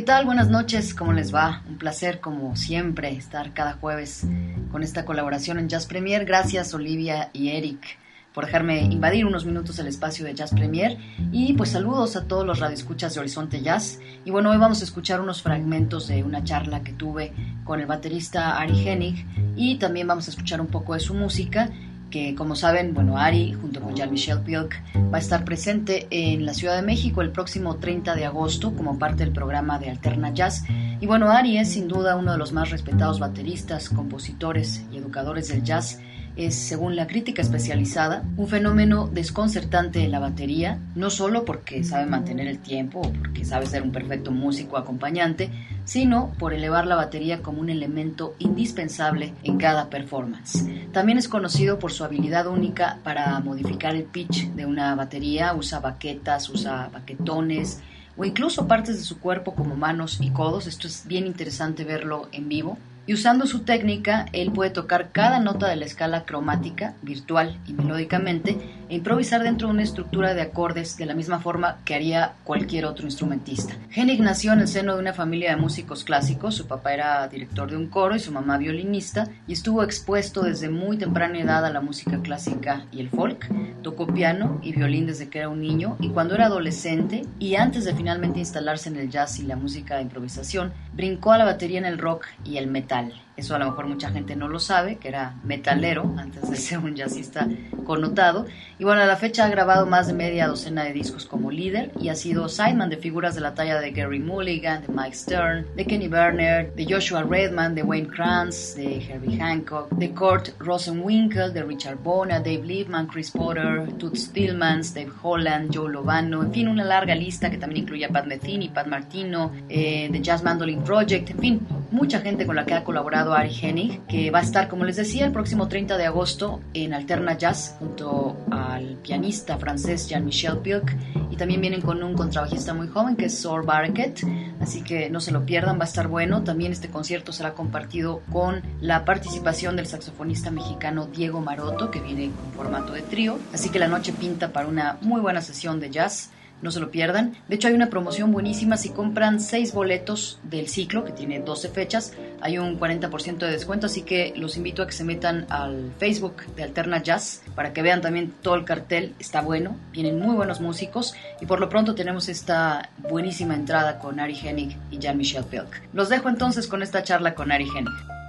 ¿Qué tal? Buenas noches, ¿cómo les va? Un placer, como siempre, estar cada jueves con esta colaboración en Jazz Premier. Gracias, Olivia y Eric, por dejarme invadir unos minutos el espacio de Jazz Premier. Y pues saludos a todos los radioescuchas de Horizonte Jazz. Y bueno, hoy vamos a escuchar unos fragmentos de una charla que tuve con el baterista Ari Hennig y también vamos a escuchar un poco de su música que como saben, bueno, Ari junto con Jean-Michel Pilk va a estar presente en la Ciudad de México el próximo 30 de agosto como parte del programa de Alterna Jazz. Y bueno, Ari es sin duda uno de los más respetados bateristas, compositores y educadores del jazz es, según la crítica especializada, un fenómeno desconcertante en la batería, no solo porque sabe mantener el tiempo o porque sabe ser un perfecto músico acompañante, sino por elevar la batería como un elemento indispensable en cada performance. También es conocido por su habilidad única para modificar el pitch de una batería, usa baquetas, usa baquetones, o incluso partes de su cuerpo como manos y codos. Esto es bien interesante verlo en vivo y usando su técnica, él puede tocar cada nota de la escala cromática, virtual y melódicamente, e improvisar dentro de una estructura de acordes de la misma forma que haría cualquier otro instrumentista. Hennig nació en el seno de una familia de músicos clásicos, su papá era director de un coro y su mamá violinista, y estuvo expuesto desde muy temprana edad a la música clásica y el folk, tocó piano y violín desde que era un niño, y cuando era adolescente, y antes de finalmente instalarse en el jazz y la música de improvisación, brincó a la batería en el rock y el metal mental eso a lo mejor mucha gente no lo sabe, que era metalero antes de ser un jazzista connotado. Y bueno, a la fecha ha grabado más de media docena de discos como líder y ha sido sideman de figuras de la talla de Gary Mulligan, de Mike Stern, de Kenny Berner, de Joshua Redman, de Wayne Kranz, de Herbie Hancock, de Kurt Rosenwinkel, de Richard Bona, Dave Liebman, Chris Potter, Toots Stillmans, Dave Holland, Joe Lovano, en fin, una larga lista que también incluye a Pat Metheny, Pat Martino, eh, The Jazz Mandolin Project, en fin, mucha gente con la que ha colaborado Ari Hennig, que va a estar, como les decía, el próximo 30 de agosto en Alterna Jazz junto al pianista francés Jean-Michel Pilk y también vienen con un contrabajista muy joven que es Sor Barquet, así que no se lo pierdan, va a estar bueno. También este concierto será compartido con la participación del saxofonista mexicano Diego Maroto, que viene con formato de trío, así que la noche pinta para una muy buena sesión de jazz no se lo pierdan. De hecho, hay una promoción buenísima. Si compran 6 boletos del ciclo, que tiene 12 fechas, hay un 40% de descuento. Así que los invito a que se metan al Facebook de Alterna Jazz para que vean también todo el cartel. Está bueno, vienen muy buenos músicos. Y por lo pronto tenemos esta buenísima entrada con Ari Hennig y Jean-Michel Pilk. Los dejo entonces con esta charla con Ari Hennig.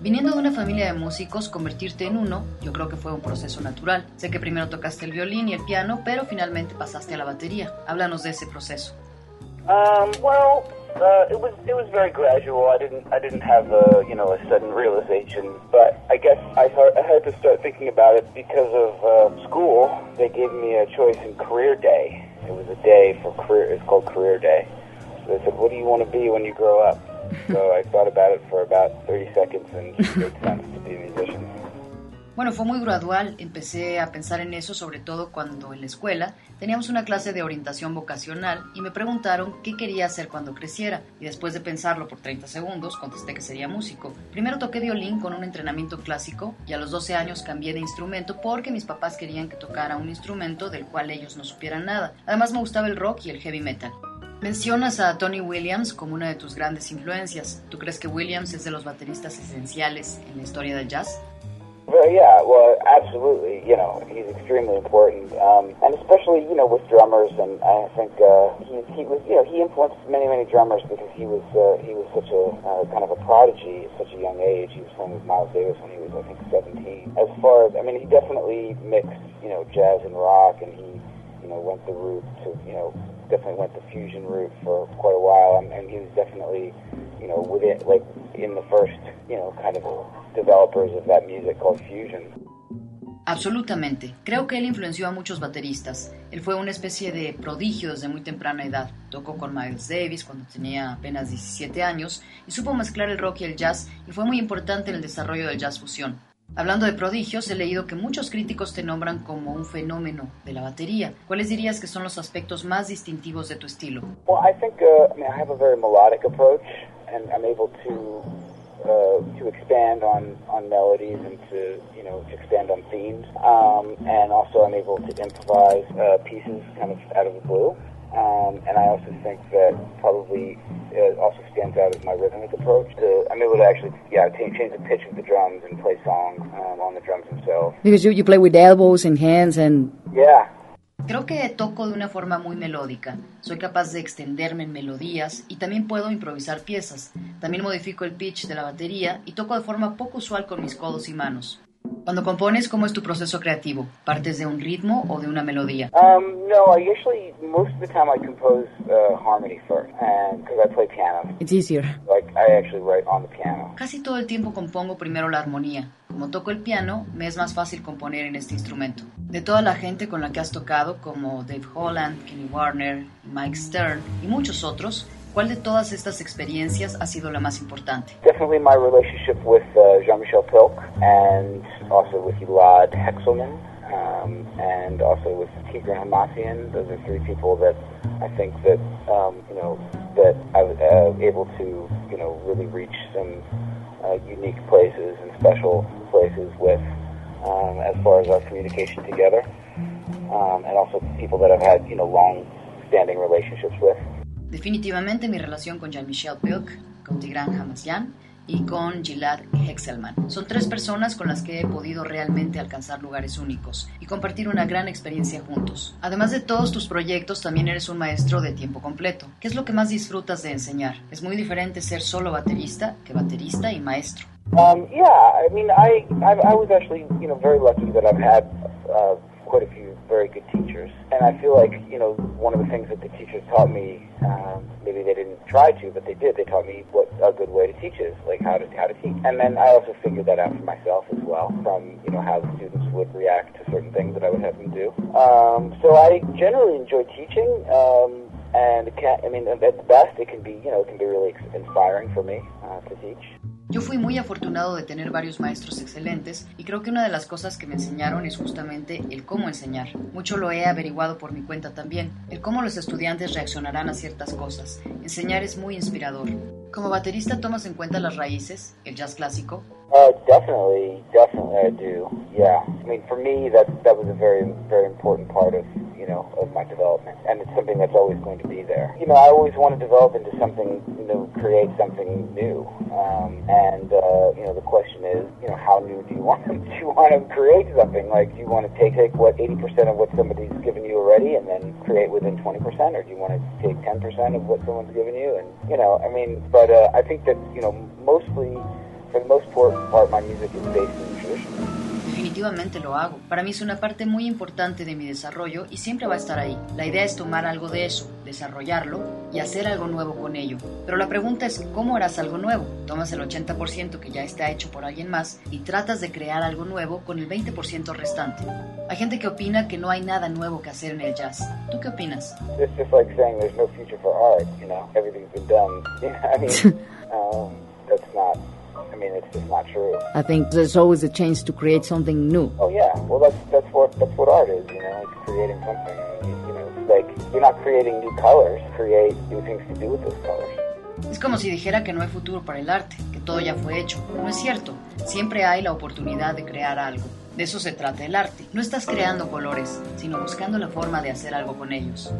Viniendo de una familia de músicos, convertirte en uno, yo creo que fue un proceso natural. Sé que primero tocaste el violín y el piano, pero finalmente pasaste a la batería. Háblanos de ese proceso. Um, well, uh, it was it was very gradual. I didn't I didn't have a you know a sudden realization, but I guess I, I had to start thinking about it because of uh, school. They gave me a choice in career day. It was a day for career. It's called career day. So they said, "What do you want to be when you grow up?" So I thought about it for about 30 seconds and it made sense to be a musician. Bueno, fue muy gradual. Empecé a pensar en eso, sobre todo cuando en la escuela teníamos una clase de orientación vocacional y me preguntaron qué quería hacer cuando creciera. Y después de pensarlo por 30 segundos, contesté que sería músico. Primero toqué violín con un entrenamiento clásico y a los 12 años cambié de instrumento porque mis papás querían que tocara un instrumento del cual ellos no supieran nada. Además me gustaba el rock y el heavy metal. Mencionas a Tony Williams como una de tus grandes influencias. ¿Tú crees que Williams es de los bateristas esenciales en la historia del jazz? Well, yeah, well, absolutely. You know, he's extremely important, um, and especially you know with drummers. And I think uh, he he was you know he influenced many many drummers because he was uh, he was such a uh, kind of a prodigy at such a young age. He was playing with Miles Davis when he was I think 17. As far as I mean, he definitely mixed you know jazz and rock, and he you know went the route to you know definitely went the fusion route for quite a while, and, and he was definitely, you know, within like in the first, you know, kind of developers of that music called fusion. Absolutamente. Creo que él influenció a muchos bateristas. Él fue una especie de prodigio desde muy temprana edad. Tocó con Miles Davis cuando tenía apenas 17 años y supo mezclar el rock y el jazz y fue muy importante en el desarrollo del jazz fusión. Hablando de prodigios, he leído que muchos críticos te nombran como un fenómeno de la batería. ¿Cuáles dirías que son los aspectos más distintivos de tu estilo? Well, I think uh, I mean I have a very melodic approach, and I'm able to uh, to expand on, on melodies and to you know expand on themes, um, and also I'm able to improvise uh, pieces kind of out of the blue. Um, and I also think that probably it also stands out as my rhythmic approach. To, I'm able to actually, yeah, change, change the pitch of the drums and play songs um, on the drums themselves. Because you, you play with elbows and hands and... Yeah, Creo que toco de una forma muy melódica. Soy capaz de extenderme en melodías y también puedo improvisar piezas. También modifico el pitch de la batería y toco de forma poco usual con mis codos y manos. Cuando compones, ¿cómo es tu proceso creativo? ¿Partes de un ritmo o de una melodía? Um, no, I usually most of the time I compose uh, harmony first, and because I play piano, It's easier. like I actually write on the piano. Casi todo el tiempo compongo primero la armonía. Como toco el piano, me es más fácil componer en este instrumento. De toda la gente con la que has tocado, como Dave Holland, Kenny Warner, Mike Stern y muchos otros, ¿cuál de todas estas experiencias ha sido la más importante? Definitely my relationship with uh, Jean-Michel Pilk, and also with Elad Hexelman, um, and also with Tigran Hamasyan. Those are three people that I think that um, you know that I was uh, able to you know really reach some uh, unique places and special places with um, as far as our communication together, um, and also people that I've had you know long-standing relationships with. Definitivamente mi relación con Jean-Michel Pilk, con Tigran Hamasyan y con Gilad Hexelman. Son tres personas con las que he podido realmente alcanzar lugares únicos y compartir una gran experiencia juntos. Además de todos tus proyectos, también eres un maestro de tiempo completo. ¿Qué es lo que más disfrutas de enseñar? Es muy diferente ser solo baterista que baterista y maestro. Um, yeah, I mean, I, I I was actually you know very lucky that I've had uh, quite a few very good teachers, and I feel like you know one of the things that the teachers taught me, um, maybe they didn't try to, but they did. They taught me what a good way to teach is, like how to how to teach, and then I also figured that out for myself as well, from you know how the students would react to certain things that I would have them do. Um, so I generally enjoy teaching. Um, and can, I mean, at the best, it can be, you know, it can be really inspiring for me uh, to teach. Yo fui muy afortunado de tener varios maestros excelentes y creo que una de las cosas que me enseñaron es justamente el cómo enseñar. Mucho lo he averiguado por mi cuenta también, el cómo los estudiantes reaccionarán a ciertas cosas. Enseñar es muy inspirador. Como baterista tomas en cuenta las raíces, el jazz clásico. Uh, definitely, definitely I do. Yeah, I mean, for me, that that was a very, very important part of you know of my development, and it's something that's always going to be there. You know, I always want to develop into something, you know, create something new. Um, and uh, you know, the question is, you know, how new do you want to, do you want to create something? Like, do you want to take take what 80% of what somebody's given you already, and then create within 20%, or do you want to take 10% of what someone's given you? And you know, I mean, but uh, I think that you know, mostly for the most part, part my music is based in tradition. Definitivamente lo hago. Para mí es una parte muy importante de mi desarrollo y siempre va a estar ahí. La idea es tomar algo de eso, desarrollarlo y hacer algo nuevo con ello. Pero la pregunta es, ¿cómo harás algo nuevo? Tomas el 80% que ya está hecho por alguien más y tratas de crear algo nuevo con el 20% restante. Hay gente que opina que no hay nada nuevo que hacer en el jazz. ¿Tú qué opinas? I mean, it's just not true. I think there's always a chance to create something new. Oh yeah, well that's that's what that's what art is. You know, it's creating something. You, you know, it's like you're not creating new colors. Create new things to do with those colors. Es como si dijera que no hay futuro para el arte, que todo ya fue hecho. No es cierto. Siempre hay la oportunidad de crear algo. De eso se trata el arte. No estás creando colores, sino buscando la forma de hacer algo con ellos.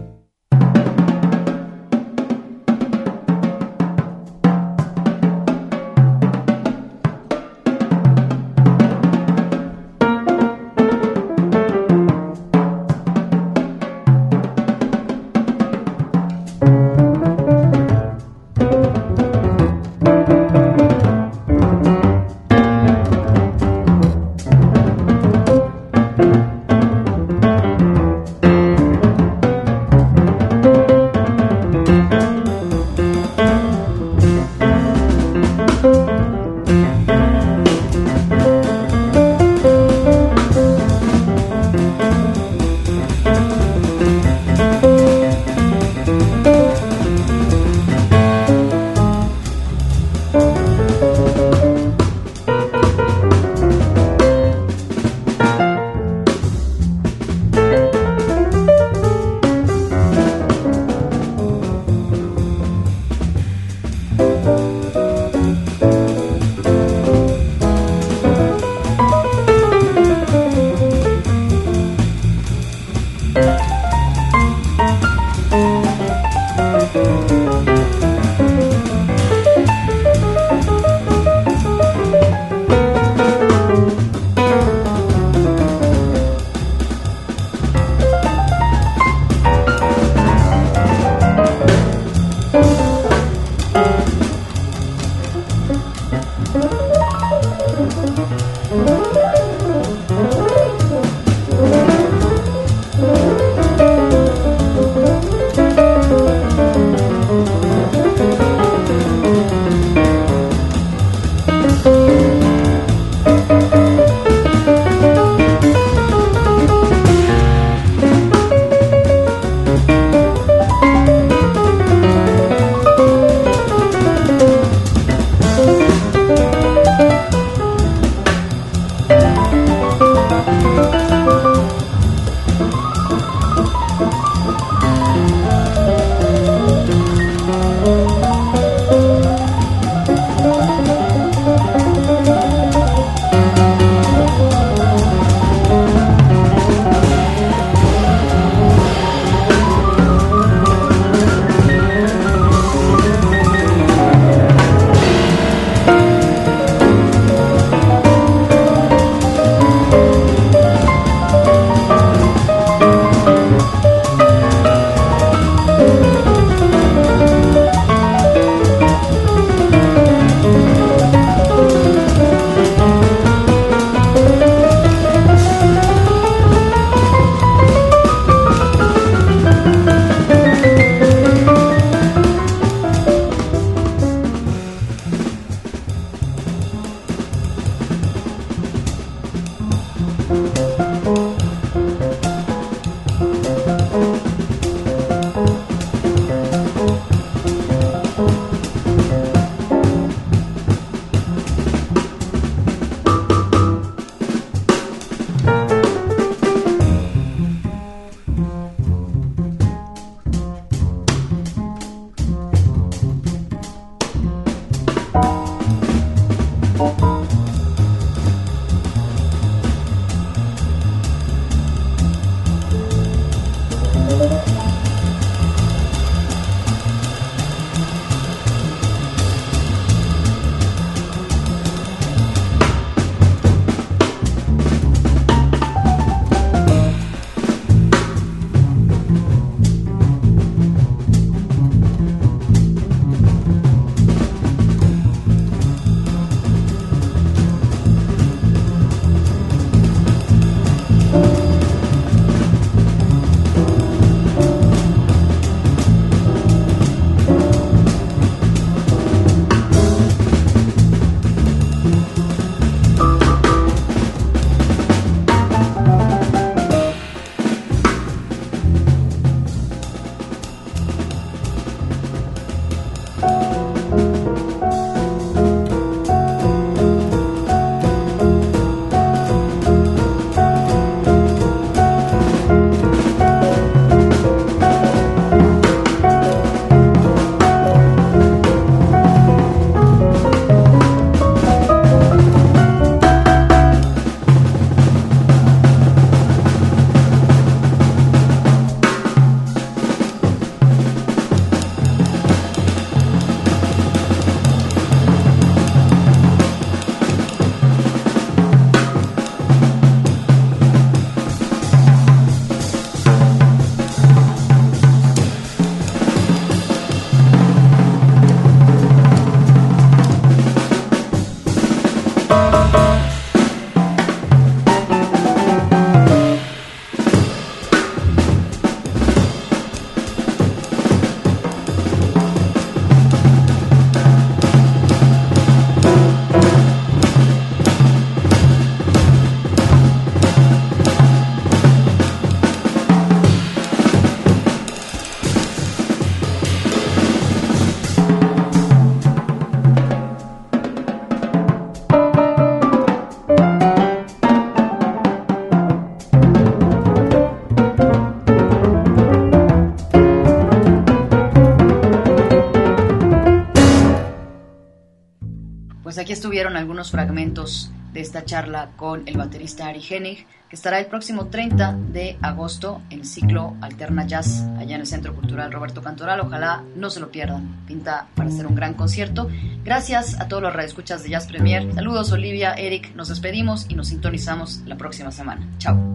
Estuvieron algunos fragmentos de esta charla con el baterista Ari Hennig, que estará el próximo 30 de agosto en el ciclo Alterna Jazz allá en el Centro Cultural Roberto Cantoral. Ojalá no se lo pierdan. Pinta para hacer un gran concierto. Gracias a todos los radioescuchas de Jazz Premier. Saludos Olivia, Eric. Nos despedimos y nos sintonizamos la próxima semana. Chao.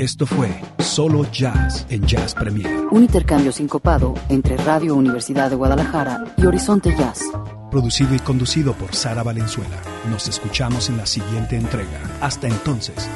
Esto fue Solo Jazz en Jazz Premier. Un intercambio sincopado entre Radio Universidad de Guadalajara y Horizonte Jazz. Producido y conducido por Sara Valenzuela. Nos escuchamos en la siguiente entrega. Hasta entonces.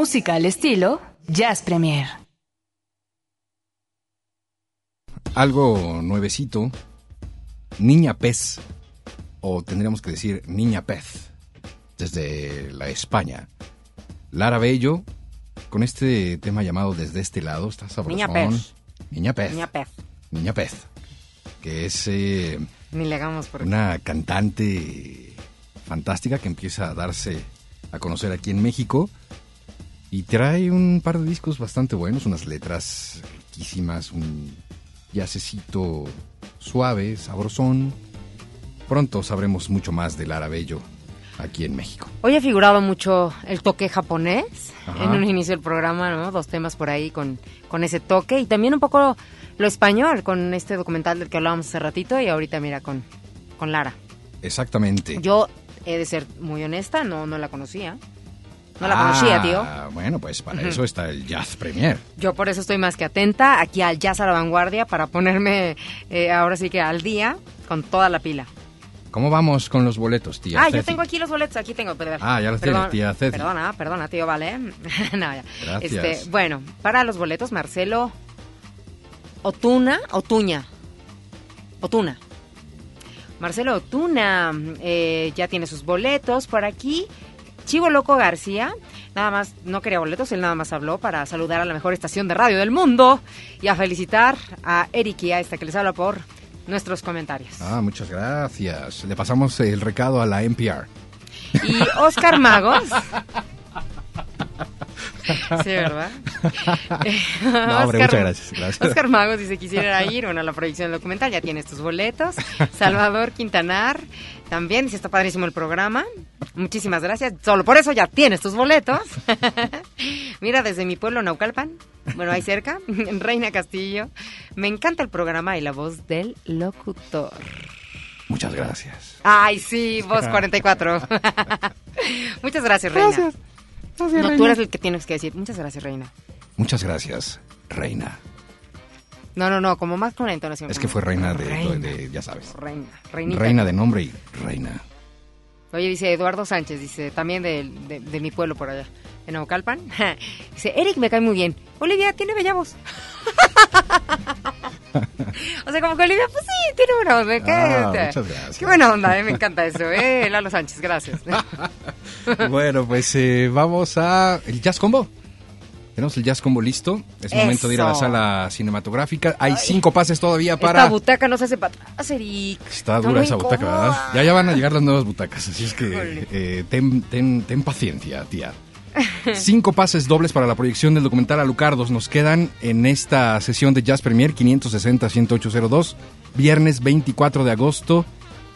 Música al estilo Jazz Premier. Algo nuevecito, Niña Pez, o tendríamos que decir Niña Pez, desde la España. Lara Bello, con este tema llamado Desde este lado, está sabrosón. Niña Pez. Niña Pez. Niña Pez. Niña Pez, que es eh, Ni le hagamos por una cantante fantástica que empieza a darse a conocer aquí en México y trae un par de discos bastante buenos, unas letras riquísimas, un yacecito suave, sabrosón. Pronto sabremos mucho más de Lara Bello aquí en México. Hoy ha figurado mucho el toque japonés Ajá. en un inicio del programa, ¿no? Dos temas por ahí con, con ese toque y también un poco lo español con este documental del que hablábamos hace ratito y ahorita mira con, con Lara. Exactamente. Yo he de ser muy honesta, no, no la conocía. No la Ah, conocía, tío. Bueno, pues para eso está el Jazz Premier. Yo por eso estoy más que atenta aquí al Jazz a la Vanguardia para ponerme eh, ahora sí que al día con toda la pila. ¿Cómo vamos con los boletos, tía? ah, yo tengo aquí los boletos, aquí tengo. perdón. Ah, ya los tienes, tía Ceci. Perdona, perdona, tío, vale. no, ya. Gracias. Este, bueno, para los boletos, Marcelo Otuna, Otuña. Otuna. Marcelo Otuna eh, ya tiene sus boletos por aquí. Chivo Loco García, nada más, no quería boletos, él nada más habló para saludar a la mejor estación de radio del mundo y a felicitar a Eric y a esta que les habla por nuestros comentarios. Ah, muchas gracias. Le pasamos el recado a la NPR. Y Oscar Magos. Sí, ¿verdad? No, hombre, muchas gracias, gracias. Oscar Magos dice quisiera ir bueno, a la proyección del documental, ya tienes tus boletos. Salvador Quintanar también dice está padrísimo el programa. Muchísimas gracias. Solo por eso ya tienes tus boletos. Mira, desde mi pueblo Naucalpan, bueno, ahí cerca, Reina Castillo. Me encanta el programa y la voz del locutor. Muchas gracias. Ay, sí, voz 44. Muchas gracias, Reina. Gracias. Gracias, no, tú eres el que tienes que decir. Muchas gracias, Reina. Muchas gracias, reina. No, no, no, como más con la entonación. Es que fue reina de, Reina. de- ya sabes. Reina, reinita. Reina de nombre y reina. Oye, dice Eduardo Sánchez, dice, también de, de- de mi pueblo por allá, en Naucalpan. dice, Eric me cae muy bien. Olivia tiene bella voz. o sea, como que Olivia, pues sí, tiene buena voz. ¿Qué, Ah, muchas gracias. Qué buena onda, ¿eh? me encanta eso. ¿eh? Lalo Sánchez, gracias. bueno, pues eh, vamos a el Jazz Combo. Tenemos el Jazz Combo listo. Es momento de ir a la sala cinematográfica. Hay cinco pases todavía Esta para... butaca no se hace para atrás, Eric. Está muy dura esa butaca. ¿verdad? Ya, ya van a llegar las nuevas butacas, así es que eh, ten, ten- ten paciencia, tía. Cinco pases dobles para la proyección del documental Alucardos nos quedan en esta sesión de Jazz Premier 560-1802, viernes 24 de agosto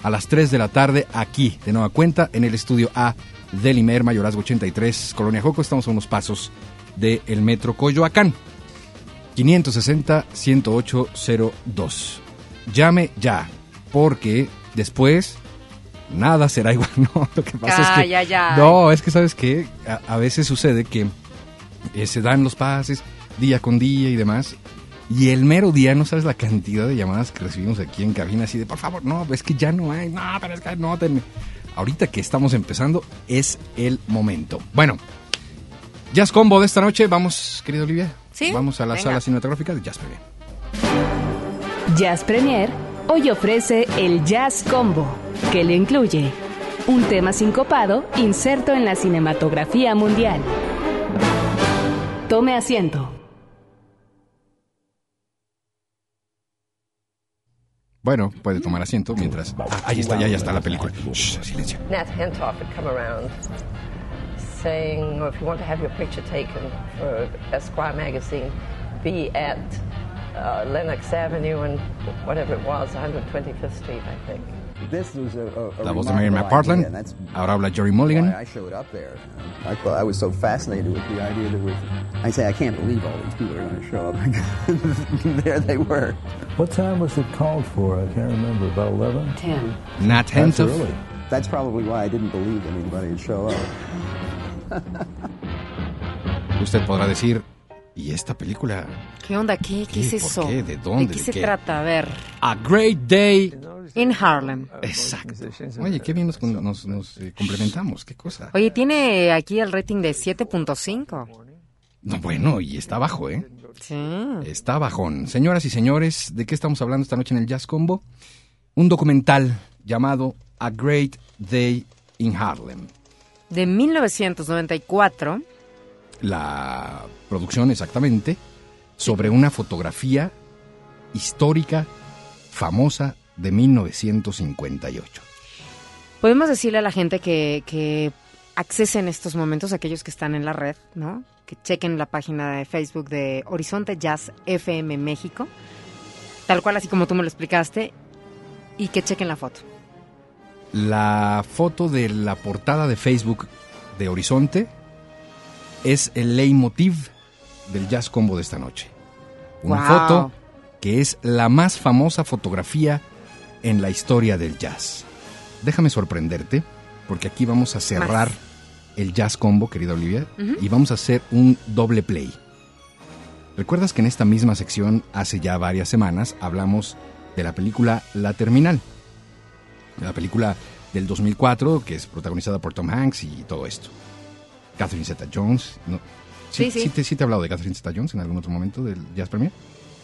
a las 3 de la tarde, aquí, de nueva cuenta, en el estudio A del Imer, Mayorazgo 83, Colonia Joco. Estamos a unos pasos del metro Coyoacán. 560-10802. Llame ya, porque después nada será igual. No, lo que pasa es que. Ay, ay. No, es que sabes que a, a veces sucede que eh, se dan los pases día con día y demás. Y el mero día, no sabes la cantidad de llamadas que recibimos aquí en cabina, así de por favor, no, es que ya no hay, no, pero es que no, tenme. Ahorita que estamos empezando, es el momento. Bueno, Jazz Combo de esta noche, vamos, querida Olivia. Sí, Vamos a la venga. sala cinematográfica de Jazz Premier. Jazz Premier hoy ofrece el Jazz Combo, que le incluye un tema sincopado inserto en la cinematografía mundial. Tome asiento. Bueno, puede tomar asiento mientras. Ah, ahí está, ya, ya está la película. Shh, silencio. Nat Hentoff had come around saying, or if you want to have your picture taken for Esquire magazine, be at uh, Lenox Avenue and whatever it was, 125th Street, I think. This was a, a, a La voz de Mary remarkable McPartland. and that's Ahora habla Jerry Mulligan. why I showed up there. I thought I was so fascinated with the idea that was. I say I can't believe all these people are going to show up. there they were. What time was it called for? I can't remember. About 11? 10. Nat That's Hentoff. early. That's probably why I didn't believe anybody would show up. Usted podrá decir, ¿y esta película? ¿Qué onda? ¿Qué, qué, ¿Qué? es ¿Por eso? qué? ¿De dónde? qué ¿De se qué? trata? A ver. A Great Day In Harlem. Exacto. Oye, qué bien nos, nos- nos, eh, complementamos, qué cosa. Oye, tiene aquí el rating de 7.5. No, bueno, y está bajo, ¿eh? Sí. Está bajón. Señoras y señores, ¿de qué estamos hablando esta noche en el Jazz Combo? Un documental llamado A Great Day in Harlem. De 1994. La producción exactamente sobre una fotografía histórica famosa de 1958. Podemos decirle a la gente que, que accesen estos momentos, aquellos que están en la red, ¿no? Que chequen la página de Facebook de Horizonte Jazz FM México, tal cual así como tú me lo explicaste, y que chequen la foto. La foto de la portada de Facebook de Horizonte es el leitmotiv del Jazz Combo de esta noche. Una Wow. foto que es la más famosa fotografía en la historia del jazz. Déjame sorprenderte, porque aquí vamos a cerrar el Jazz Combo, querida Olivia, y vamos a hacer un doble play. ¿Recuerdas que en esta misma sección, hace ya varias semanas, hablamos de la película La Terminal? La película del 2004, que es protagonizada por Tom Hanks y todo esto. Catherine Zeta-Jones. ¿no? Sí, sí. te, sí te he hablado de Catherine Zeta-Jones en algún otro momento del Jazz Premier?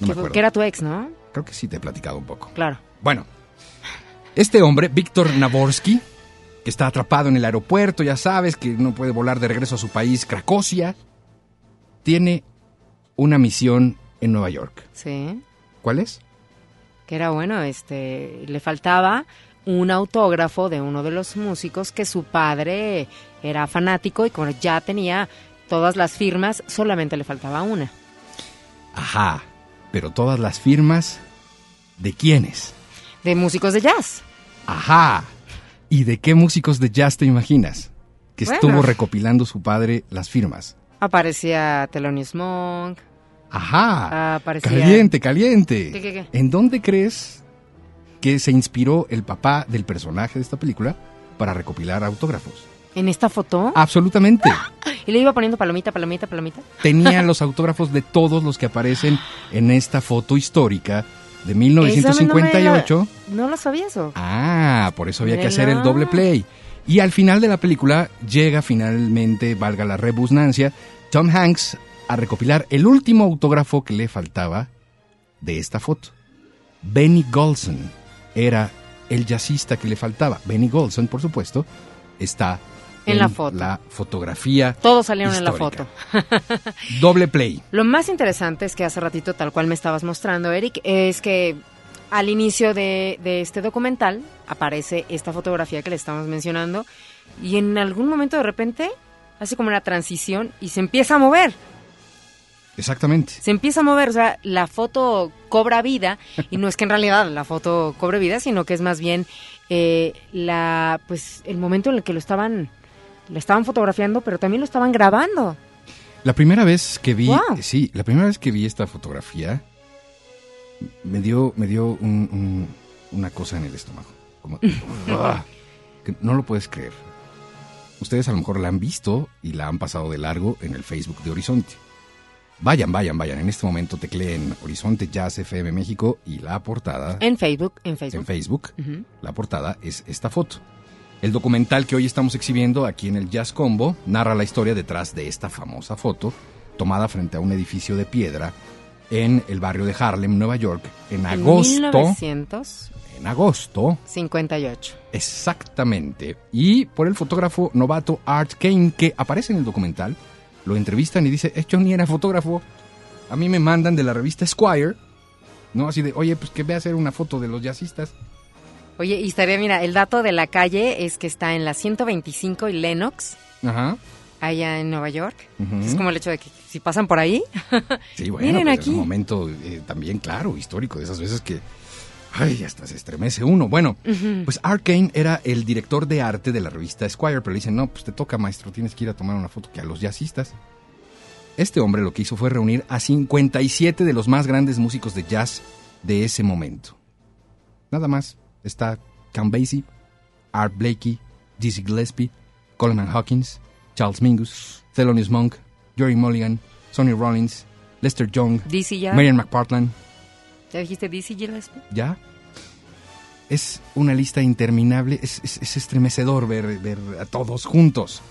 No me acuerdo. que era tu ex, ¿no? Creo que sí te he platicado un poco. Claro. Bueno, este hombre, Víctor Naborsky, que está atrapado en el aeropuerto, ya sabes, que no puede volar de regreso a su país, Cracosia, tiene una misión en Nueva York. Sí. ¿Cuál es? Que era bueno, este, le faltaba un autógrafo de uno de los músicos que su padre era fanático y como ya tenía todas las firmas, solamente le faltaba una. Ajá, pero todas las firmas, ¿de quiénes? De músicos de jazz. Ajá. ¿Y de qué músicos de jazz te imaginas? Que Bueno. estuvo recopilando su padre las firmas. Aparecía Thelonious Monk. Ajá. Aparecía... Caliente, caliente. ¿Qué, qué, qué? ¿En dónde crees que se inspiró el papá del personaje de esta película para recopilar autógrafos? ¿En esta foto? Absolutamente. Y le iba poniendo palomita, palomita, palomita. Tenía los autógrafos de todos los que aparecen en esta foto histórica de Esa no me 1958. la- No lo sabía eso. Ah, por eso había que hacer el doble play. Y al final de la película llega finalmente, valga la rebusnancia, Tom Hanks a recopilar el último autógrafo que le faltaba de esta foto. Benny Golson era el jazzista que le faltaba. Benny Golson, por supuesto, está En la foto. la fotografía. Todos salieron histórica. en la foto. Doble play. Lo más interesante es que hace ratito, tal cual me estabas mostrando, Eric, es que al inicio de, de este documental aparece esta fotografía que le estamos mencionando y en algún momento de repente hace como una transición y se empieza a mover. Exactamente. Se empieza a mover, o sea, la foto cobra vida y no es que en realidad la foto cobre vida, sino que es más bien eh, la, pues, el momento en el que lo estaban, lo estaban fotografiando, pero también lo estaban grabando. La primera vez que vi, Wow. sí, la primera vez que vi esta fotografía me dio, me dio un- un- una cosa en el estómago. Como, que no lo puedes creer. Ustedes a lo mejor la han visto y la han pasado de largo en el Facebook de Horizonte. Vayan, vayan, vayan. En este momento tecleen Horizonte Jazz FM México y la portada En Facebook, en Facebook. en Facebook. La portada es esta foto. El documental que hoy estamos exhibiendo aquí en el Jazz Combo narra la historia detrás de esta famosa foto, tomada frente a un edificio de piedra en el barrio de Harlem, Nueva York, en agosto. 1958. En agosto, exactamente. Y por el fotógrafo novato Art Kane, que aparece en el documental, lo entrevistan y dice, yo ni era fotógrafo. A mí me mandan de la revista Squire, ¿no? Así de, oye, pues que ve a hacer una foto de los jazzistas. Oye, y estaría, mira, el dato de la calle es que está en la 125 y Lenox, Ajá. allá en Nueva York. Es como el hecho de que si pasan por ahí, Sí, bueno, Miren pues, aquí. es un momento eh, también, claro, histórico, de esas veces que, ay, hasta se estremece uno. Bueno, Ujú. pues Art Kane era el director de arte de la revista Squire, pero le dicen, no, pues te toca, maestro, tienes que ir a tomar una foto que a los jazzistas. Este hombre lo que hizo fue reunir a 57 de los más grandes músicos de jazz de ese momento. Nada más, está Count Basie, Art Blakey, Dizzy Gillespie, Coleman Hawkins, Charles Mingus, Thelonious Monk, Joey Mulligan, Sonny Rollins, Lester Young. Marian McPartland, ¿Ya dijiste Dizzy Gillespie? ¿ya? es una lista interminable, es, es- es estremecedor ver, ver a todos juntos.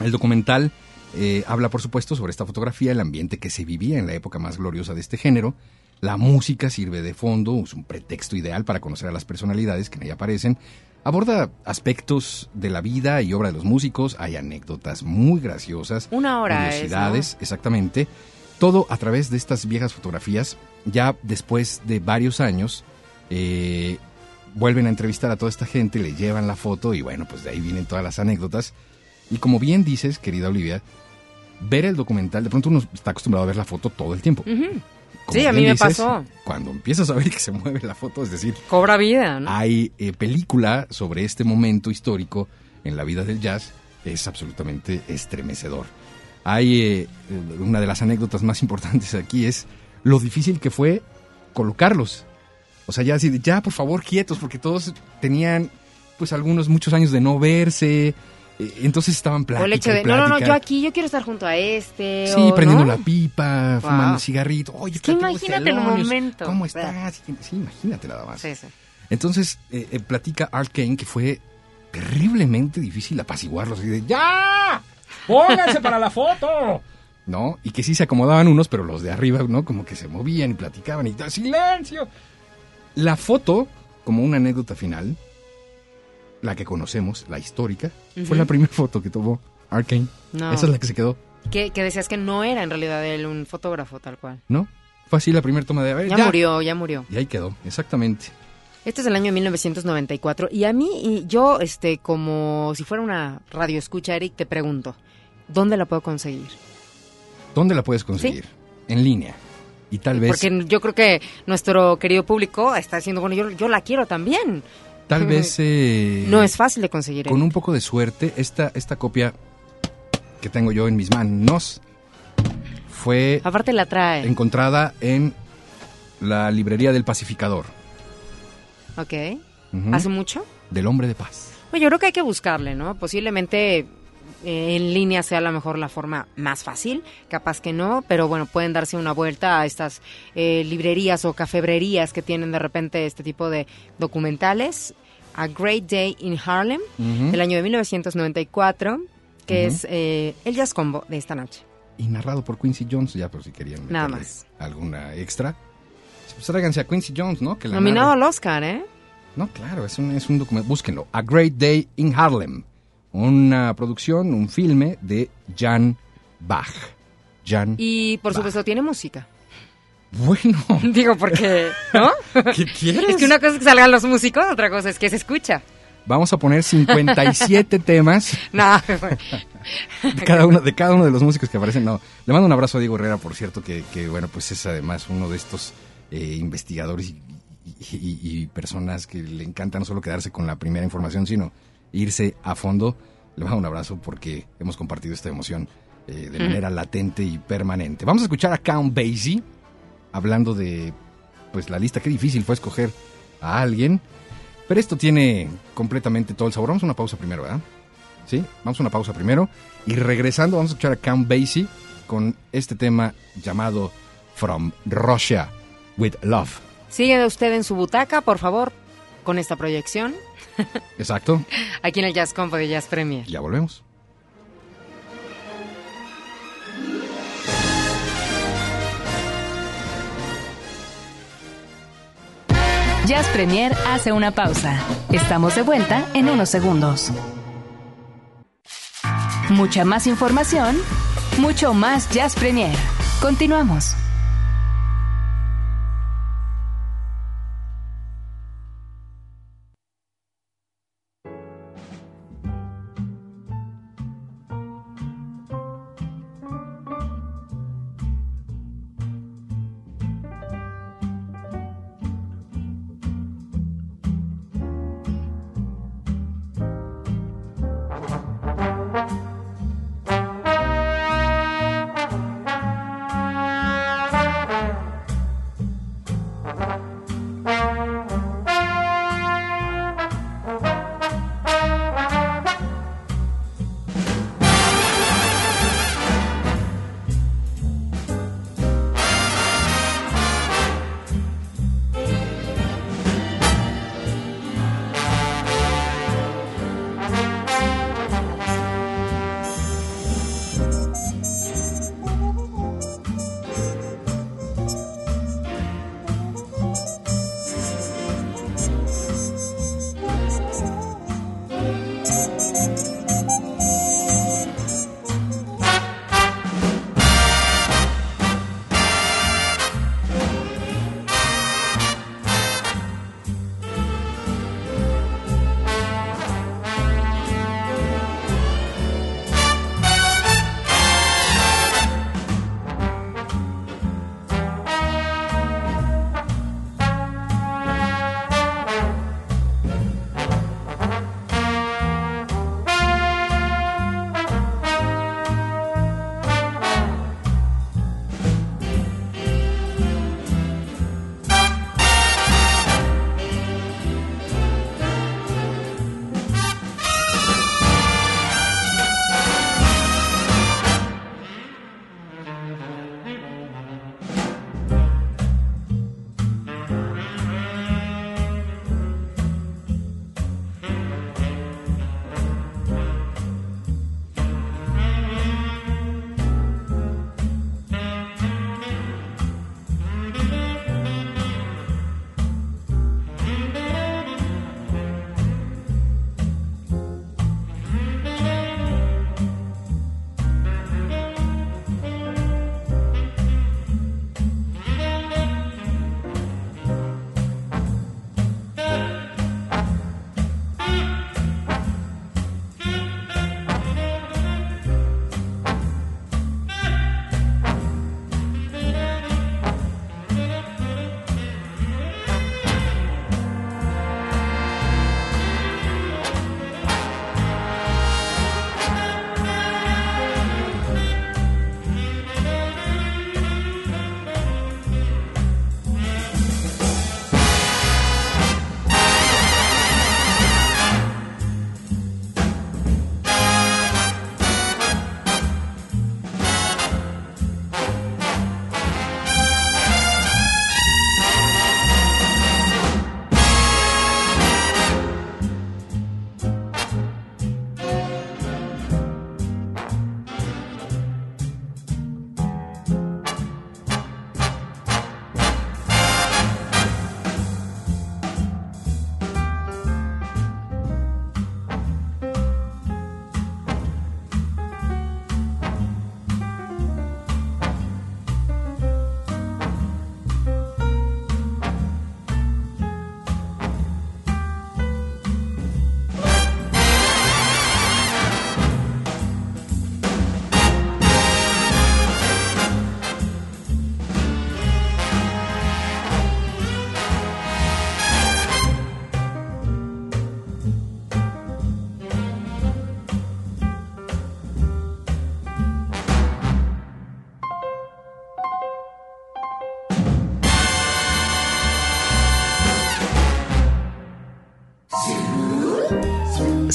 El documental eh, habla, por supuesto, sobre esta fotografía, el ambiente que se vivía en la época más gloriosa de este género. La música sirve de fondo, es un pretexto ideal para conocer a las personalidades que en ella aparecen. Aborda aspectos de la vida y obra de los músicos, hay anécdotas muy graciosas. Una hora es, curiosidades, exactamente. Todo a través de estas viejas fotografías. Ya después de varios años, eh, vuelven a entrevistar a toda esta gente, le llevan la foto y bueno, pues de ahí vienen todas las anécdotas. Y como bien dices, querida Olivia, ver el documental, de pronto uno está acostumbrado a ver la foto todo el tiempo. Como Sí, a mí me dices, pasó. Cuando empiezas a ver que se mueve la foto, es decir, Cobra vida, ¿no? hay eh, película sobre este momento histórico en la vida del jazz, es absolutamente estremecedor. Hay eh, una de las anécdotas más importantes aquí es lo difícil que fue colocarlos. O sea, ya así, de, ya por favor quietos, porque todos tenían, pues algunos muchos años de no verse, eh, entonces estaban O plática el hecho de, no, no, no, yo aquí, yo quiero estar junto a este. Sí, o, prendiendo ¿no? la pipa, Wow. fumando cigarrito. Oye, espérate, imagínate el momento. ¿Cómo estás? Sí, imagínate nada más. Sí, sí. Entonces, eh, eh, platica Art Kane que fue terriblemente difícil apaciguarlos. Y de, ¡ya! ¡Pónganse para la foto! ¿No? Y que sí se acomodaban unos, pero los de arriba, ¿no? Como que se movían y platicaban y ¡silencio! La foto, como una anécdota final, la que conocemos, la histórica, fue la primera foto que tomó Art Kane. No. Esa es la que se quedó, Que, que decías que no era en realidad él un fotógrafo tal cual. ¿no? Fue así la primera toma de... a ver, Ya, murió, ya murió. Y ahí quedó, exactamente. Este es el año 1994 y a mí, y yo, este, como si fuera una radio escucha, Eric, te pregunto, ¿dónde la puedo conseguir? ¿Dónde la puedes conseguir? En línea. Y tal vez... Porque yo creo que nuestro querido público está diciendo, bueno, yo, yo la quiero también. Tal vez... eh, No es fácil de conseguir. Con un poco de suerte, esta, esta copia que tengo yo en mis manos fue Aparte la trae. encontrada en la librería del pacificador, Ok. ¿Hace mucho? del hombre de paz. Bueno, yo creo que hay que buscarle, ¿no? Posiblemente eh, en línea sea a lo mejor la forma más fácil, capaz que no, pero bueno, pueden darse una vuelta a estas eh, librerías o cafebrerías que tienen de repente este tipo de documentales. A Great Day in Harlem, del año de 1994, que es eh, el jazz combo de esta noche. Y narrado por Quincy Jones, ya por si querían Nada más. alguna extra. Pues tráiganse a Quincy Jones, ¿no? Que la Nominado al Oscar, ¿eh? No, claro, es un, es un documento. Búsquenlo. A Great Day in Harlem. Una producción, un filme de Jan Bach. Jan. Y por supuesto tiene música. Bueno. Digo, porque, ¿no? ¿Qué quieres? Es que una cosa es que salgan los músicos, otra cosa es que se escucha. Vamos a poner 57 temas No, de cada, uno, de cada uno de los músicos que aparecen. No, le mando un abrazo a Diego Herrera, por cierto, que, que, bueno, pues es además uno de estos eh, investigadores y, y- y- y personas que le encanta no solo quedarse con la primera información, sino irse a fondo. Le mando un abrazo porque hemos compartido esta emoción eh, de Mm. manera latente y permanente. Vamos a escuchar a Count Basie hablando de pues la lista. Qué difícil fue escoger a alguien. Pero esto tiene completamente todo el sabor. Vamos a una pausa primero, ¿verdad? Sí, vamos a una pausa primero. Y regresando, vamos a escuchar a Count Basie con este tema llamado From Russia with Love. Sigue usted en su butaca, por favor, con esta proyección. Exacto. Aquí en el Jazz Combo de Jazz Premier. Ya volvemos. Jazz Premier hace una pausa. Estamos de vuelta en unos segundos. Mucha más información, mucho más Jazz Premier. Continuamos.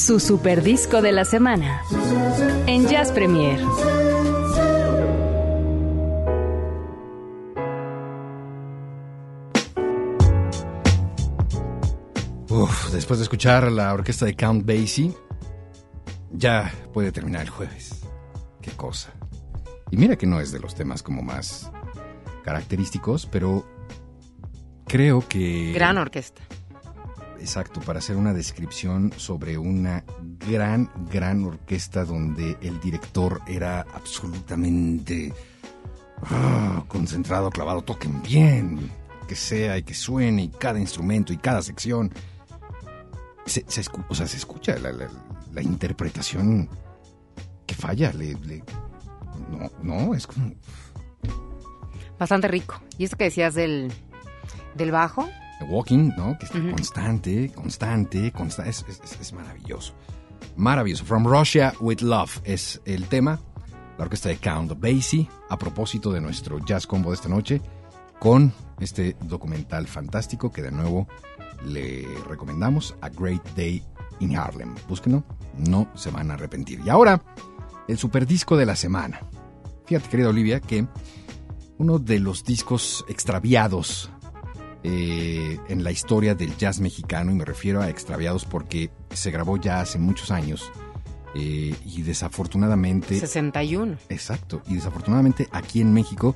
Su super disco de la semana en Jazz Premier. Uf, después de escuchar la orquesta de Count Basie, ya puede terminar el jueves. Qué cosa. Y mira que no es de los temas como más característicos, pero creo que... Gran orquesta. Exacto, para hacer una descripción sobre una gran, gran orquesta donde el director era absolutamente ah, concentrado, clavado, toquen bien, que sea y que suene, y cada instrumento y cada sección. Se, se escu- o sea, se escucha la, interpretación que falla. Le, no, no, es como... Bastante rico. Y esto que decías del, del bajo, Walking, ¿no? Que está constante, constante, constante. Es- es maravilloso. Maravilloso. From Russia with Love es el tema. La orquesta de Count Basie, a propósito de nuestro jazz combo de esta noche, con este documental fantástico que de nuevo le recomendamos, A Great Day in Harlem. Búsquenlo, no se van a arrepentir. Y ahora, el superdisco de la semana. Fíjate, querida Olivia, que uno de los discos extraviados eh, en la historia del jazz mexicano, y me refiero a extraviados porque se grabó ya hace muchos años eh, y desafortunadamente... 61. Exacto, y desafortunadamente aquí en México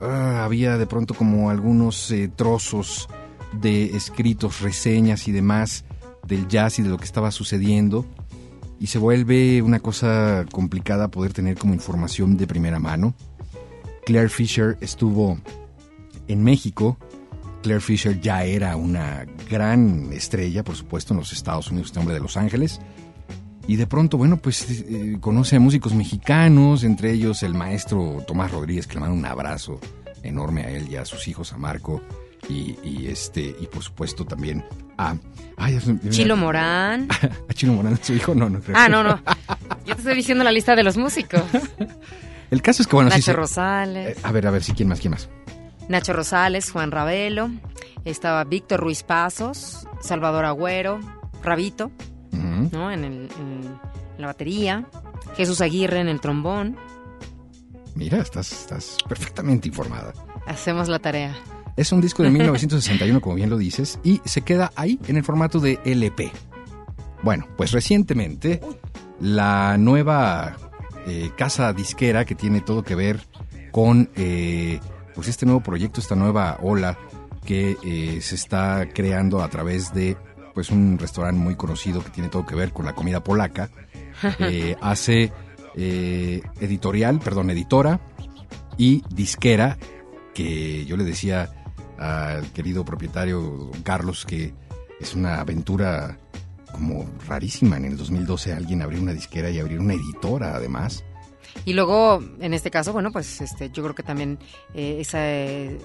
ah, había de pronto como algunos eh, trozos de escritos, reseñas y demás del jazz y de lo que estaba sucediendo y se vuelve una cosa complicada poder tener como información de primera mano. Claire Fisher estuvo en México. Claire Fisher ya era una gran estrella, por supuesto, en los Estados Unidos, este hombre de Los Ángeles. Y de pronto, bueno, pues eh, conoce a músicos mexicanos, entre ellos el maestro Tomás Rodríguez, que le manda un abrazo enorme a él y a sus hijos, a Marco, y, y este, y por supuesto también a... ay, Chilo Morán. ¿A Chilo Morán, su hijo? No, no creo. Ah, no, no. Yo te estoy diciendo la lista de los músicos. El caso es que, bueno, sí Nacho se- Rosales. eh, a ver, a ver, sí, ¿quién más, quién más? Nacho Rosales, Juan Ravelo, estaba Víctor Ruiz Pasos, Salvador Agüero, Rabito. ¿no? En, el- en la batería, Jesús Aguirre en el trombón. Mira, estás, estás perfectamente informada. Hacemos la tarea. Es un disco de 1961, como bien lo dices, y se queda ahí en el formato de LP. Bueno, pues recientemente la nueva eh, casa disquera que tiene todo que ver con eh, pues este nuevo proyecto, esta nueva ola que eh, se está creando a través de pues un restaurante muy conocido que tiene todo que ver con la comida polaca. Eh, hace eh, editorial, perdón, editora y disquera que yo le decía al querido propietario don Carlos que es una aventura como rarísima. En el 2012 alguien abrió una disquera y abrió una editora además. Y luego, en este caso, bueno, pues este, yo creo que también eh, esa, eh,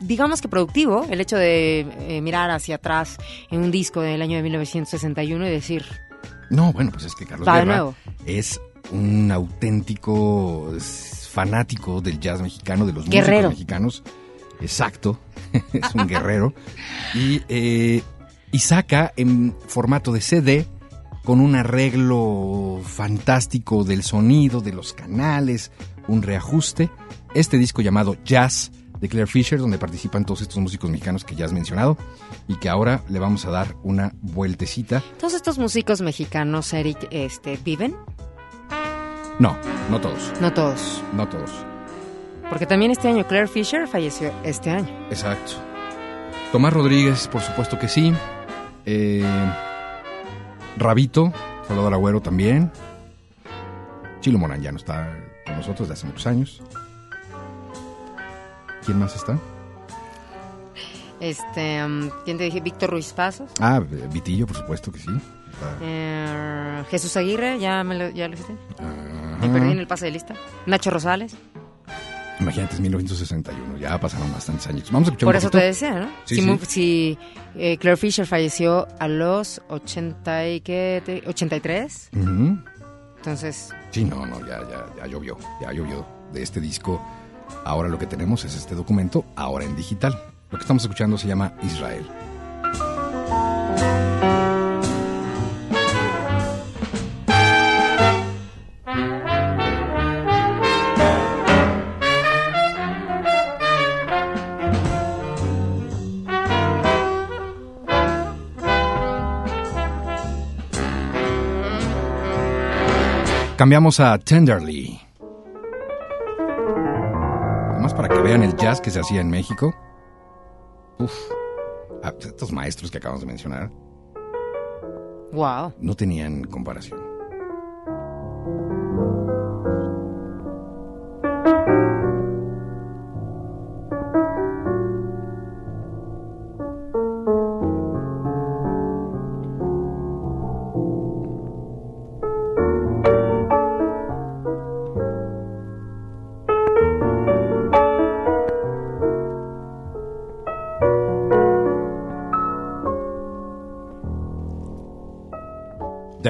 digamos que productivo, el hecho de eh, mirar hacia atrás en un disco del año de 1961 y decir, No, bueno, pues es que Carlos Guerra nuevo. es un auténtico fanático del jazz mexicano, de los Guerrero. músicos mexicanos. Exacto, es un guerrero. Y, eh, y saca en formato de CD con un arreglo fantástico del sonido, de los canales, un reajuste. Este disco llamado Jazz de Claire Fisher, donde participan todos estos músicos mexicanos que ya has mencionado y que ahora le vamos a dar una vueltecita. todos estos músicos mexicanos, Eric, este, ¿viven? No, no todos. No todos. No todos. Porque también este año Claire Fisher falleció este año. Exacto. Tomás Rodríguez, por supuesto que sí. Eh, Rabito, Salvador Agüero también. Chilo Morán ya no está con nosotros desde hace muchos años. ¿Quién más está? Este, um, ¿quién te dije? Víctor Ruiz Pasos. Ah, Vitillo, por supuesto que sí. Eh, Jesús Aguirre, ya, me lo, ya lo hiciste. Perdí en el pase de lista. Nacho Rosales. Imagínate, es 1961, ya pasaron bastantes años. Vamos a escuchar Por un eso poquito. te decía, ¿no? Sí, si sí. si, eh, Claire Fisher falleció a los 80 y qué, te- 83, Ujú. entonces Sí, no, no, ya, ya, ya llovió, ya llovió de este disco. Ahora lo que tenemos es este documento, ahora en digital. Lo que estamos escuchando se llama Israel. Cambiamos a Tenderly. Más para que vean el jazz que se hacía en México. Uf. Estos maestros que acabamos de mencionar Wow. no tenían comparación.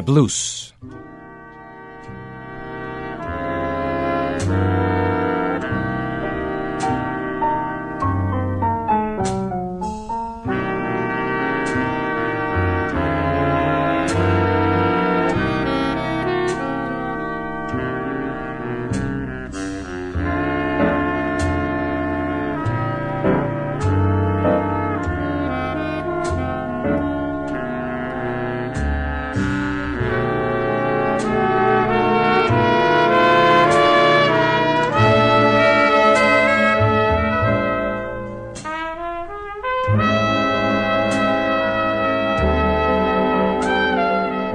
Blues.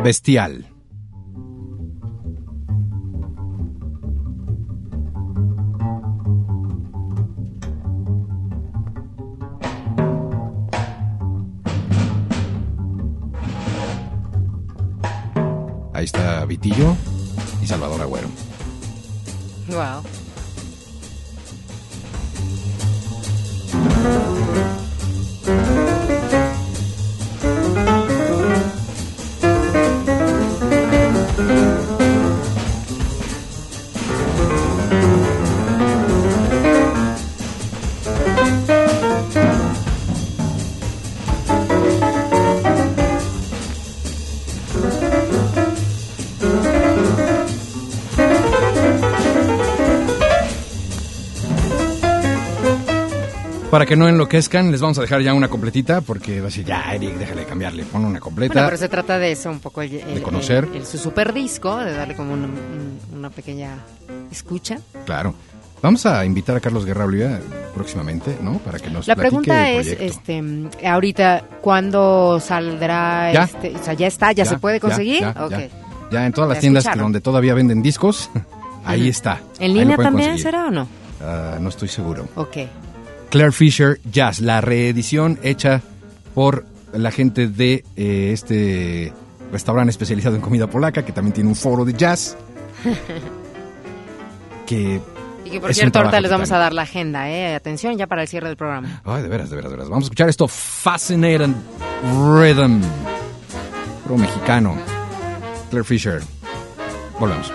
Bestial. Ahí está Vitillo que no enloquezcan, les vamos a dejar ya una completita porque va a decir, ya, Eric, déjale de cambiarle, pon una completa. Bueno, pero se trata de eso un poco, el, el- conocer. el- el- su super disco, de darle como un- un- una pequeña escucha. Claro. Vamos a invitar a Carlos Guerra Olivia próximamente, ¿no? Para que nos La pregunta del es, este, ahorita, ¿cuándo saldrá? Ya. Este, o sea, ya está, ya, se puede ya, conseguir. ya, Ok. ya. Ya en todas las Ya tiendas escucharon. donde todavía venden discos, ahí está. ¿En Ahí línea también conseguir. será o no? Ah, no estoy seguro. Ok. Claire Fisher Jazz, la reedición hecha por la gente de eh, este restaurante especializado en comida polaca, que también tiene un foro de jazz, que... Y que por es cierto, ahorita les vamos a dar la agenda, ¿eh? Atención ya para el cierre del programa. Ay, de veras, de veras, de veras. Vamos a escuchar esto, Fascinating Rhythm, pro mexicano, Claire Fisher. Volvemos.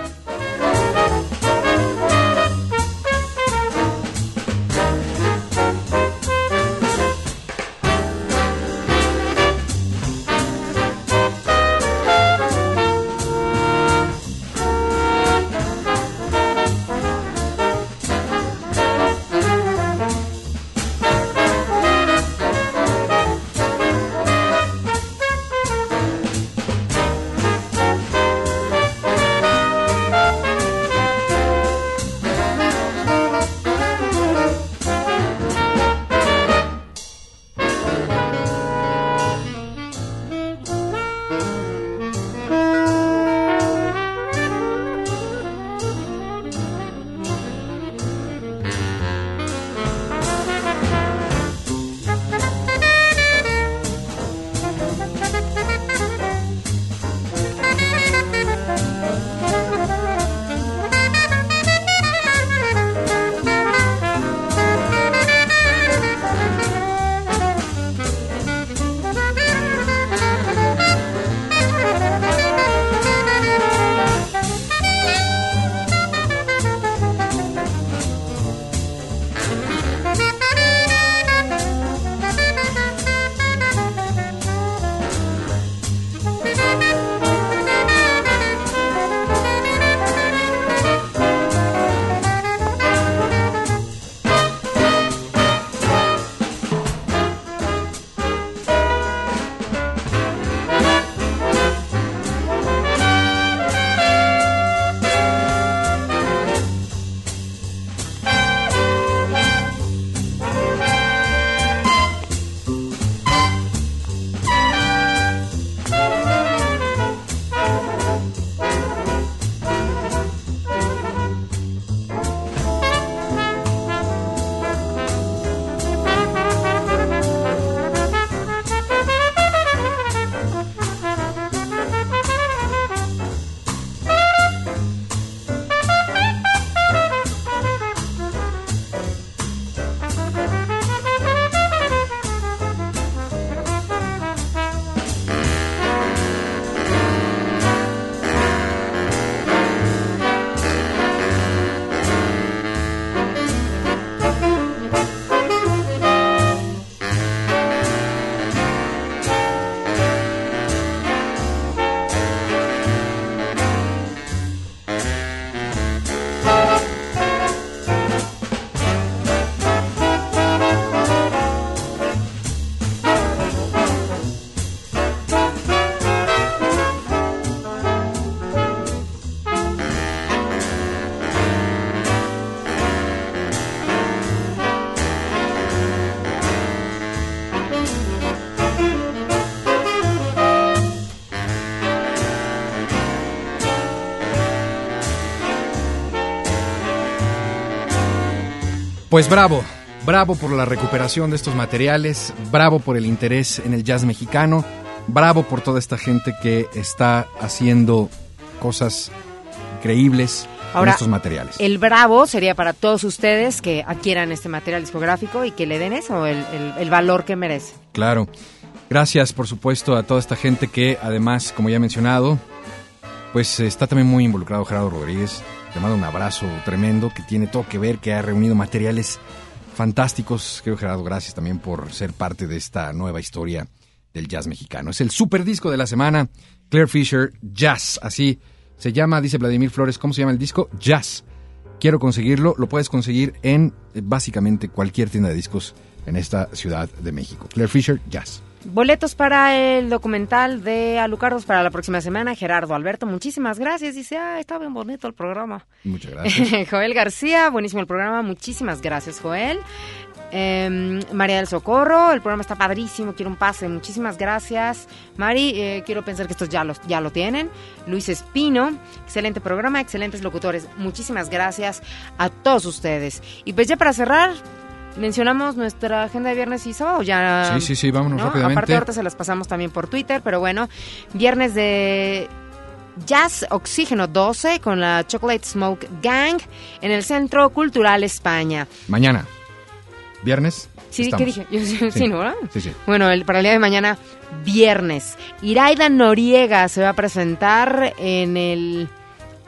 Pues bravo, bravo por la recuperación de estos materiales, bravo por el interés en el jazz mexicano, bravo por toda esta gente que está haciendo cosas increíbles con estos materiales. El bravo sería para todos ustedes que adquieran este material discográfico y que le den eso, el, el- el valor que merece. Claro. Gracias, por supuesto, a toda esta gente que, además, como ya he mencionado, pues está también muy involucrado Gerardo Rodríguez. Le mando un abrazo tremendo que tiene todo que ver, que ha reunido materiales fantásticos. Creo, Gerardo, gracias también por ser parte de esta nueva historia del jazz mexicano. Es el super disco de la semana, Claire Fisher Jazz. Así se llama, dice Vladimir Flores. ¿Cómo se llama el disco? Jazz. Quiero conseguirlo. Lo puedes conseguir en eh, básicamente cualquier tienda de discos en esta ciudad de México. Claire Fisher Jazz. Boletos para el documental de Alucardos para la próxima semana. Gerardo Alberto, muchísimas gracias. Dice, ah, está bien bonito el programa. Muchas gracias. Joel García, buenísimo el programa. Muchísimas gracias, Joel. Em, María del Socorro, el programa está padrísimo, quiero un pase, muchísimas gracias. Mari, eh, quiero pensar que estos ya, los, ya lo tienen. Luis Espino, excelente programa, excelentes locutores, muchísimas gracias a todos ustedes. Y pues ya para cerrar, mencionamos nuestra agenda de viernes y sábado, ya... Sí, sí, sí, vámonos ¿no? rápidamente. Aparte ahorita se las pasamos también por Twitter, pero bueno, viernes de Jazz Oxígeno 12 con la Chocolate Smoke Gang en el Centro Cultural España. Mañana. ¿Viernes? Sí, Estamos. ¿qué dije? Yo- sí, sí, ¿no? ¿verdad? Sí, sí. Bueno, el, para el día de mañana, viernes, Iraida Noriega se va a presentar en el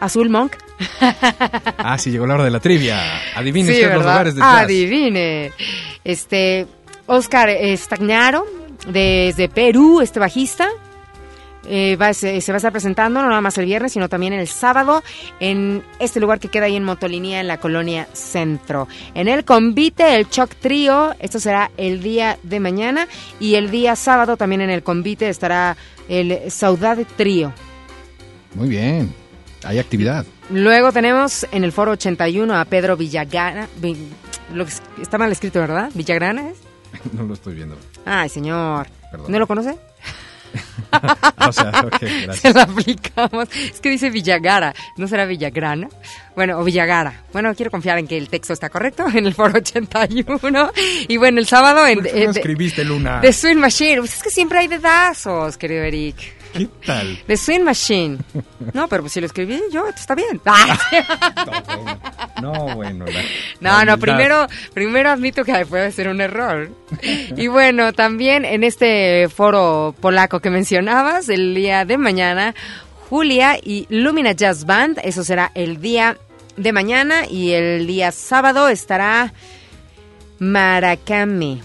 Azul Monk. Ah, sí, llegó la hora de la trivia. Adivine Sí, usted los lugares del jazz. Adivine. Este, Oscar Stagnaro, desde Perú, este bajista. eh, va- se, se va a estar presentando no nada más el viernes, sino también el sábado en este lugar que queda ahí en Motolinía, en la colonia Centro. En el convite, el Choc Trío, esto será el día de mañana. Y el día sábado también en el convite estará el Saudade Trío. Muy bien. Hay actividad. Luego tenemos en el foro 81 a Pedro Villagrana. Lo que está mal escrito, ¿verdad? ¿Villagrana es? No lo estoy viendo. Ay, señor. Perdón. ¿No lo conoce? O sea, ok, Se gracias. lo aplicamos. Es que dice Villagara, ¿no será Villagrana? Bueno, o Villagara. Bueno, quiero confiar en que el texto está correcto en el foro 81. Y bueno, el sábado en... ¿Por qué no de- escribiste, Luna? The Swing Machine. Pues es que siempre hay dedazos, querido Eric. ¿Qué tal? The Swing Machine. No, pero pues si lo escribí yo, está bien. Ah. No, bueno. la- No, la no, humildad. primero, primero admito que puede ser un error. Y bueno, también en este foro polaco que mencionabas, el día de mañana, Julia y Lumina Jazz Band, eso será el día de mañana y el día sábado estará Maracame.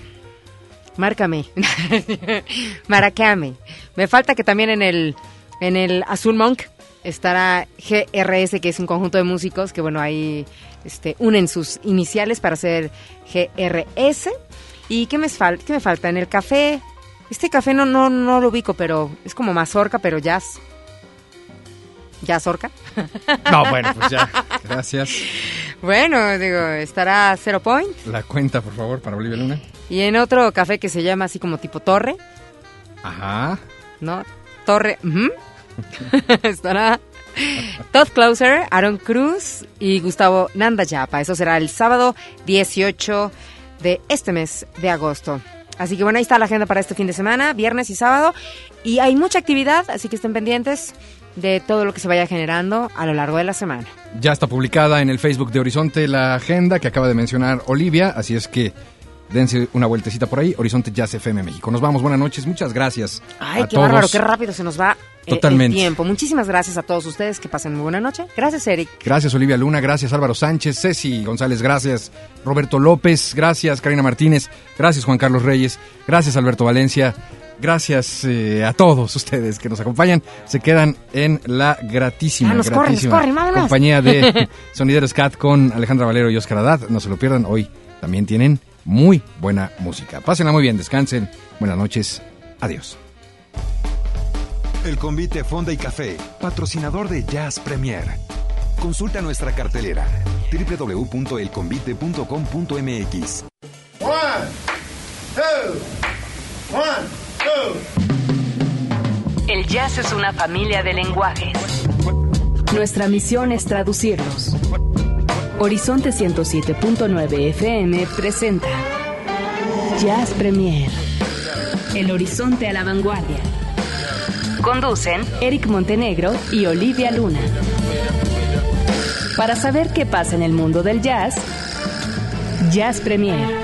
Márcame. Maracame. Me falta que también en el, en el Azul Monk estará GRS, que es un conjunto de músicos que, bueno, ahí este, unen sus iniciales para hacer GRS. ¿Y qué me, fal qué me falta? En el café. Este café no, no, no lo ubico, pero es como mazorca, pero jazz. ¿Jazz orca? No, bueno, pues ya. Gracias. Bueno, digo, estará Zero Point. La cuenta, por favor, para Bolivia Luna. Y en otro café que se llama así como tipo torre, Ajá. ¿No? Torre. estará Todd Closer, Aaron Cruz y Gustavo Nandayapa. Eso será el sábado 18 de este mes de agosto. Así que bueno, ahí está la agenda para este fin de semana, viernes y sábado. Y hay mucha actividad, así que estén pendientes de todo lo que se vaya generando a lo largo de la semana. Ya está publicada en el Facebook de Horizonte la agenda que acaba de mencionar Olivia, así es que dense una vueltecita por ahí, Horizonte Jazz FM México. Nos vamos, buenas noches, muchas gracias. Ay, a qué todos. bárbaro, qué rápido se nos va eh, Totalmente. el tiempo. Muchísimas gracias a todos ustedes, que pasen muy buena noche. Gracias, Eric. Gracias Olivia Luna, gracias Álvaro Sánchez, Ceci González, gracias Roberto López, gracias Karina Martínez, gracias Juan Carlos Reyes, gracias Alberto Valencia, gracias eh, a todos ustedes que nos acompañan. Se quedan en la gratísima, corren, nos gratísima corren, vámonos. compañía de Sonideros Cat con Alejandra Valero y Oscar Haddad. No se lo pierdan, hoy también tienen muy buena música. Pásenla muy bien, descansen, buenas noches, adiós. El Convite Fonda y Café, patrocinador de Jazz Premier. Consulta nuestra cartelera www.elconvite.com.mx. One, two, one, two. El jazz es una familia de lenguajes. Nuestra misión es traducirlos. Horizonte 107.9 FM presenta Jazz Premier. El horizonte a la vanguardia. Conducen Eric Montenegro y Olivia Luna. Para saber qué pasa en el mundo del jazz, Jazz Premier.